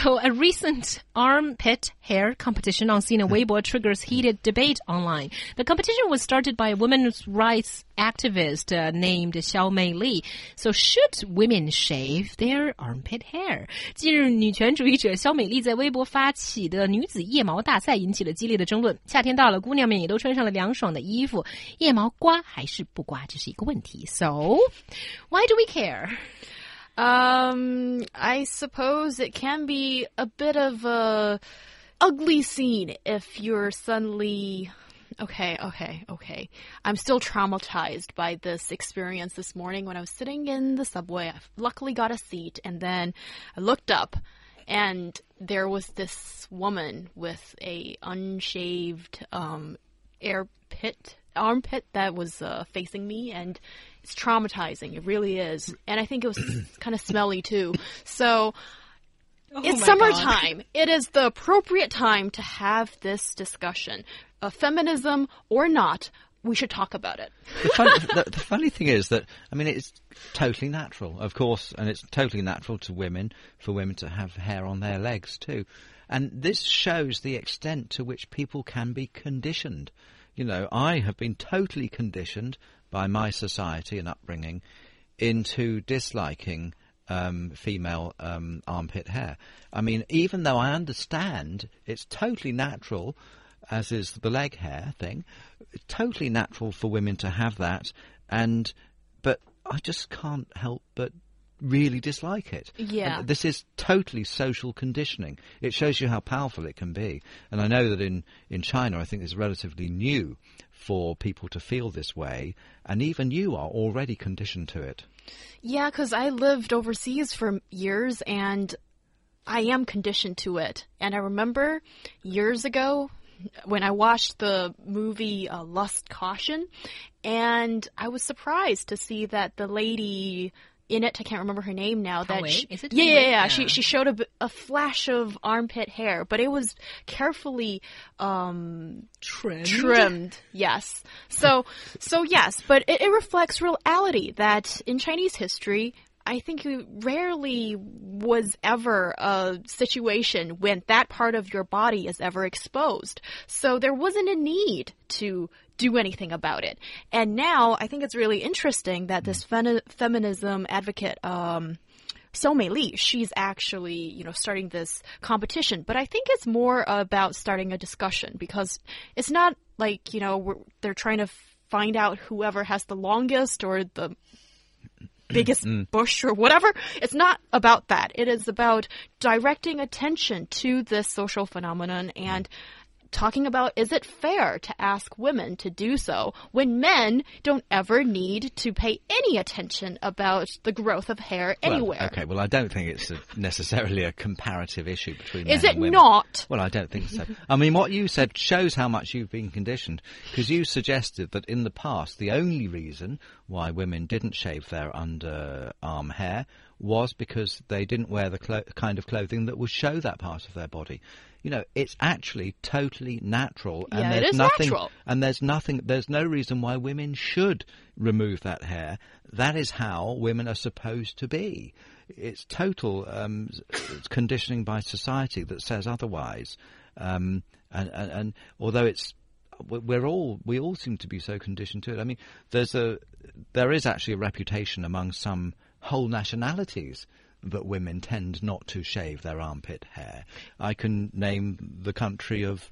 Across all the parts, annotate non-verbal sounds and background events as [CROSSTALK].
So, a recent armpit hair competition on Sina Weibo triggers heated debate online. The competition was started by a women's rights activist uh, named Xiao Mei Li. So, should women shave their armpit hair? 近日，女权主义者肖美丽在微博发起的女子腋毛大赛引起了激烈的争论。夏天到了，姑娘们也都穿上了凉爽的衣服，腋毛刮还是不刮，这是一个问题。So, why do we care? Um, I suppose it can be a bit of a ugly scene if you're suddenly okay, okay, okay. I'm still traumatized by this experience this morning when I was sitting in the subway. I luckily got a seat and then I looked up and there was this woman with a unshaved um air pit armpit that was uh, facing me and it's traumatizing. It really is. And I think it was [CLEARS THROAT] kind of smelly too. So Oh it's summertime. God. It is the appropriate time to have this discussion. Uh, feminism or not, we should talk about it. the, funny, [LAUGHS] the, the funny thing is that I mean it's totally natural, of course, and it's totally natural to women for women to have hair on their legs too, and this shows the extent to which people can be conditioned. You know, I have been totally conditioned by my society and upbringing into disliking um, female um, armpit hair. I mean, even though I understand it's totally natural, as is the leg hair thing, totally natural for women to have that, and but I just can't help but really dislike it. Yeah. And this is totally social conditioning. It shows you how powerful it can be. And I know that in, in China, I think it's relatively new for people to feel this way, and even you are already conditioned to it. Yeah, because I lived overseas for years and I am conditioned to it. And I remember years ago when I watched the movie uh, Lust Caution, and I was surprised to see that the lady in it, I can't remember her name now. That she, Is it yeah, yeah, yeah, Yeah. She she showed a, a flash of armpit hair, but it was carefully um, Trimmed. trimmed. Yes. So, so yes, but it, it reflects reality that in Chinese history, I think rarely was ever a situation when that part of your body is ever exposed. So there wasn't a need to do anything about it. And now I think it's really interesting that this femi- feminism advocate, um, so Mei Li, she's actually, you know, starting this competition. But I think it's more about starting a discussion because it's not like, you know, they're trying to find out whoever has the longest or the [CLEARS THROAT] biggest mm. bush or whatever. It's not about that. It is about directing attention to this social phenomenon and talking about is it fair to ask women to do so when men don't ever need to pay any attention about the growth of hair Well, anywhere. okay, well, I don't think it's a, necessarily a comparative issue between Is it and women. not? Well, I don't think so. I mean, what you said shows how much you've been conditioned, because you suggested that in the past the only reason why women didn't shave their underarm hair was because they didn't wear the clo- kind of clothing that would show that part of their body. You know, it's actually totally natural, and Yeah, there's is nothing, natural. and there's nothing, there's no reason why women should remove that hair. That is how women are supposed to be. It's total um, conditioning by society that says otherwise. Um, and, and, and although it's we- we're all we all seem to be so conditioned to it. I mean, there's a there is actually a reputation among some whole nationalities that women tend not to shave their armpit hair. I can name the country of.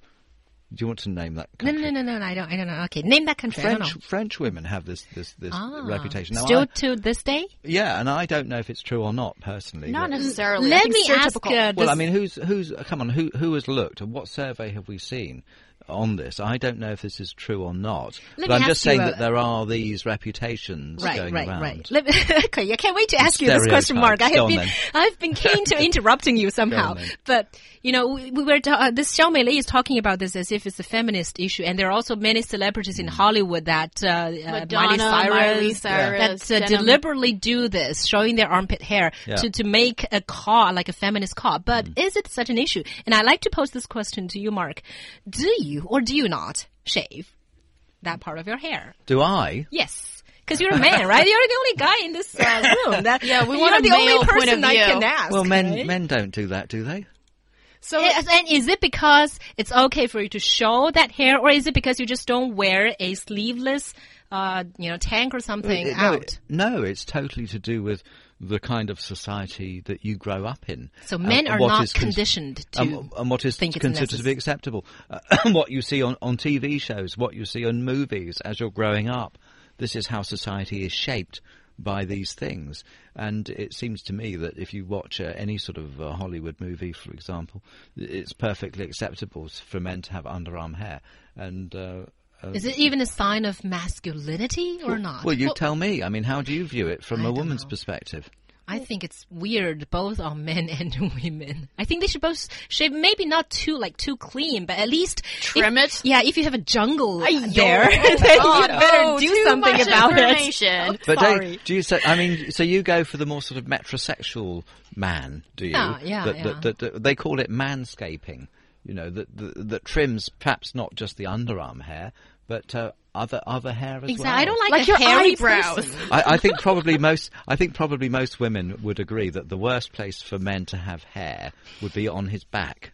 Do you want to name that No, country? no, no, no, no, I don't, I don't know. Okay, name that country. I don't French know. French women have this this this Ah, reputation. Now, Still I- to this day? yeah, and I don't know if it's true or not personally. Not necessarily. Let me ask, stereotypical. uh, Well, I mean, who's who's come on? Who who has looked? And what survey have we seen on this. I don't know if this is true or not, Let but I'm just saying a- that there are these reputations Right, going right, around. right. Let me, [LAUGHS] okay, I can't wait to ask you this question, Mark. I have been, then. [LAUGHS] I've been keen to [LAUGHS] interrupting you somehow, on but you know, we, we were ta- uh, this Xiao Mei Li is talking about this as if it's a feminist issue, and there are also many celebrities in Mm. Hollywood that uh, uh, Madonna, Miley Miley Cyrus, Cyrus, that uh, deliberately do this, showing their armpit hair Yeah. to to make a call like a feminist call. But Mm. is it such an issue? And I like to pose this question to you, Mark: Do you or do you not shave that part of your hair? Do I? Yes. Because you're a man, right? You're the only guy in this uh, room. [LAUGHS] That, Yeah, we you're want a the only male point person of I view. can ask. Well, men right? men don't do that, do they? So Yes, And is it because it's okay for you to show that hair, or is it because you just don't wear a sleeveless, uh, you know, tank or something It- no, out? it- no, it's totally to do with the kind of society that you grow up in. So men are not cons- conditioned to and, and what is considered to be acceptable. Uh, [COUGHS] what you see on, on TV shows, what you see on movies as you're growing up. This is how society is shaped by these things. And it seems to me that if you watch uh, any sort of uh, Hollywood movie, for example, it's perfectly acceptable for men to have underarm hair. And uh, uh, Is it even a sign of masculinity or not? well, you tell me. I mean, how do you view it from I a woman's know. perspective? I think it's weird both on men [LAUGHS] and women. I think they should both shave, maybe not too like too clean, but at least Trim if- it? Yeah, if you have a jungle Ay, there, [LAUGHS] yo, then you God, better oh, do something about it. information. But Sorry. do, do you say? I mean, so you go for the more sort of metrosexual man, do you? Yeah, yeah, that, yeah. That, that, that- they call it manscaping. You know, that that, that trims perhaps not just the underarm hair, but uh, other other hair as Exactly. well. I don't like, Like a your hairy eyebrows. [LAUGHS] I, I think probably most. I think probably most women would agree that the worst place for men to have hair would be on his back.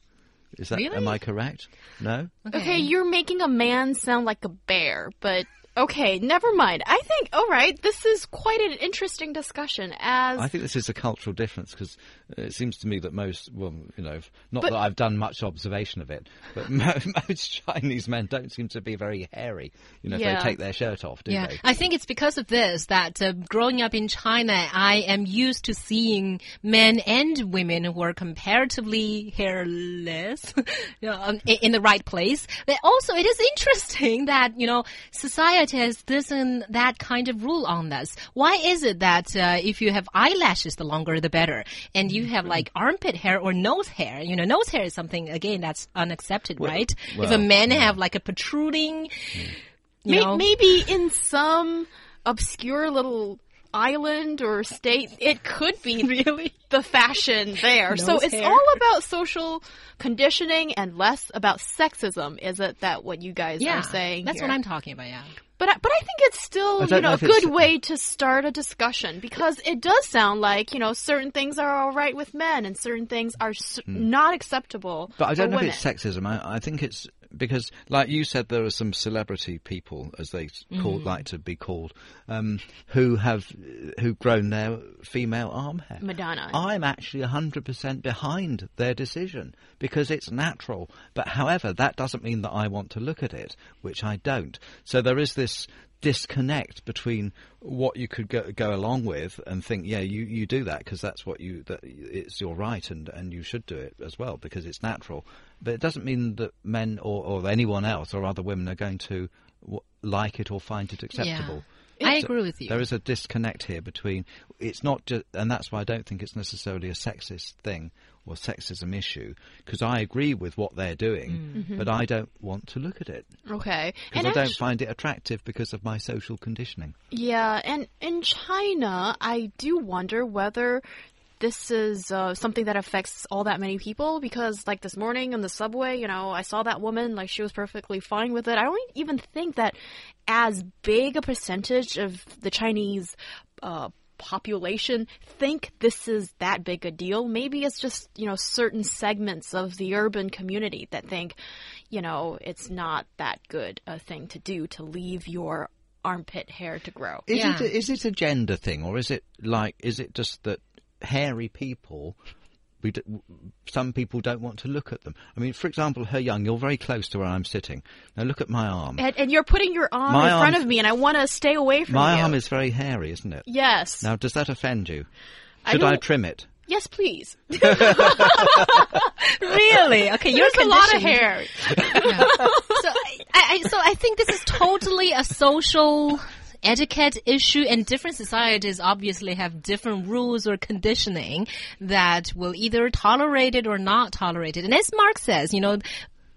Is that? Really? Am I correct? No. Okay, you're making a man sound like a bear, but okay, never mind. I think, all right, this is quite an interesting discussion. As I think this is a cultural difference because it seems to me that most, well, you know, not But- that I've done much observation of it, but [LAUGHS] most Chinese men don't seem to be very hairy. You know, if Yeah. they take their shirt off, do Yeah, they? I think it's because of this that uh, growing up in China, I am used to seeing men and women who are comparatively hairless you [LAUGHS] know, um, in the right place. But also, it is interesting that you know society has this and that kind of rule on this. Why is it that uh, if you have eyelashes, the longer the better, and you have like armpit hair or nose hair, you know, nose hair is something again that's unaccepted, right? if a well, man have like a protruding, mm. you may- know, maybe in some obscure little island or state, it could be [LAUGHS] really. the fashion there. so it's hair. all about social conditioning and less about sexism. Is it that what you guys Yeah, are saying? that's here? what I'm talking about. Yeah. But I- but I think it's still you know, know a good way to start a discussion because it does sound like you know certain things are all right with men and certain things are s- not acceptable. Hmm. But I don't for know women. if it's sexism. I, I think it's because, like you said, there are some celebrity people, as they call, Mm. like to be called, um, who have who've grown their female arm hair. Madonna. I'm actually 100% behind their decision because it's natural. But however, that doesn't mean that I want to look at it, which I don't. So there is this disconnect between what you could go, go along with and think, yeah, you, you do that because that's what you that it's your right and, and you should do it as well because it's natural. But it doesn't mean that men or, or anyone else or other women are going to w- like it or find it acceptable. I agree with you. There is a disconnect here between it's not just, and that's why I don't think it's necessarily a sexist thing or sexism issue because I agree with what they're doing, mm. mm-hmm. but I don't want to look at it Okay, because and I don't find it attractive because of my social conditioning. Yeah, and in China, I do wonder whether this is uh, something that affects all that many people because, like this morning in the subway, you know, I saw that woman, like she was perfectly fine with it. I don't even think that as big a percentage of the Chinese uh, population think this is that big a deal. Maybe it's just, you know, certain segments of the urban community that think, you know, it's not that good a thing to do to leave your armpit hair to grow. Is Yeah. it a, is it a gender thing or is it like is it just that hairy people? We d- some people don't want to look at them. I mean, for example, her young. You're very close to where I'm sitting. Now look at my arm. And, and you're putting your arm My in front of me, and I want to stay away from My you. My arm is very hairy, isn't it? yes. Now, does that offend you? Should I, don't- trim it? Yes, please. [LAUGHS] really? Okay, you're a lot of conditioned. hair. [LAUGHS] so I, I, so I think this is totally a social etiquette issue and different societies obviously have different rules or conditioning that will either tolerate it or not tolerate it. And as Mark says, you know,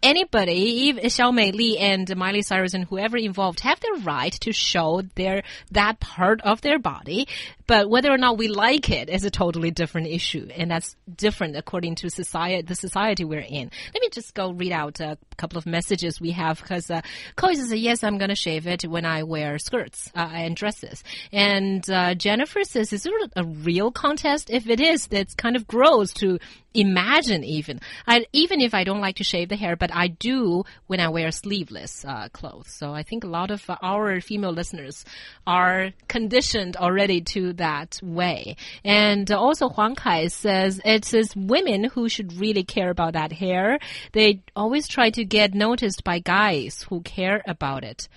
anybody, even Xiao Mei Li and Miley Cyrus and whoever involved have the right to show their, that part of their body. But whether or not we like it is a totally different issue. And that's different according to society, the society we're in. Let me just go read out a couple of messages we have because, uh, says, yes, I'm going to shave it when I wear skirts, uh, and dresses. And, uh, Jennifer says, is there a real contest? If it is, that's kind of gross to imagine even. I, even if I don't like to shave the hair, but I do when I wear sleeveless uh, clothes. So I think a lot of our female listeners are conditioned already to that way. And also Huang Kai says it says women who should really care about that hair. They always try to get noticed by guys who care about it.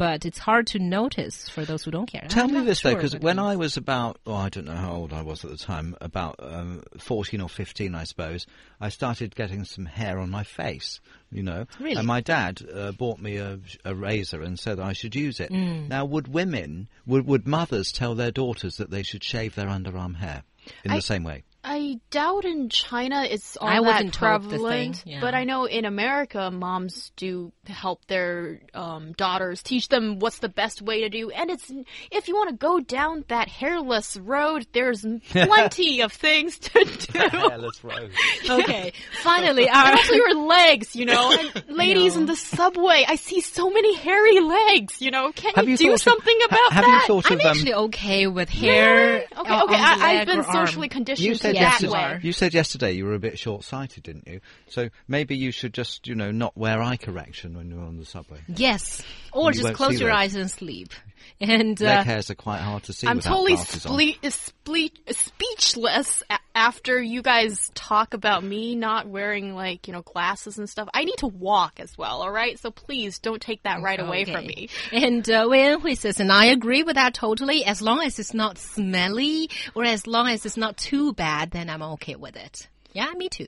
But it's hard to notice for those who don't care. Tell I'm me not this though, because when. I was about, oh, I don't know how old I was at the time, about um, 14 or 15, I suppose, I started getting some hair on my face, you know. Really? And my dad uh, bought me a, a razor and said I should use it. Mm. Now, would women, would, would mothers tell their daughters that they should shave their underarm hair in I- the same way? I doubt in China it's all I that wasn't told the prevalent, thing, yeah. but I know in America moms do help their um, daughters teach them what's the best way to do. And it's if you want to go down that hairless road, there's [LAUGHS] plenty of things to do. [LAUGHS] Hairless rose. [LAUGHS] Okay, finally, And our also your legs, you know. And ladies in the subway, I see so many hairy legs. You know, can Have you, you do thought of- something about have that? you thought I'm of um, actually okay with hair. Okay, okay. on I, I've been or arm. socially conditioned You to said, that yes, you you said yesterday you were a bit short-sighted, didn't you? So maybe you should just, you know, not wear eye correction when you're on the subway. Yes, or You just close your those. eyes and sleep. And Leg uh, hairs are quite hard to see I'm totally sple- sple- speechless a- after you guys talk about me not wearing like you know glasses and stuff. I need to walk as well. All right, so please don't take that right away from me. And uh, Wei Enhui says, and I agree with that totally. As long as it's not smelly or as long as it's not too bad, then I'm okay with it. Yeah, me too.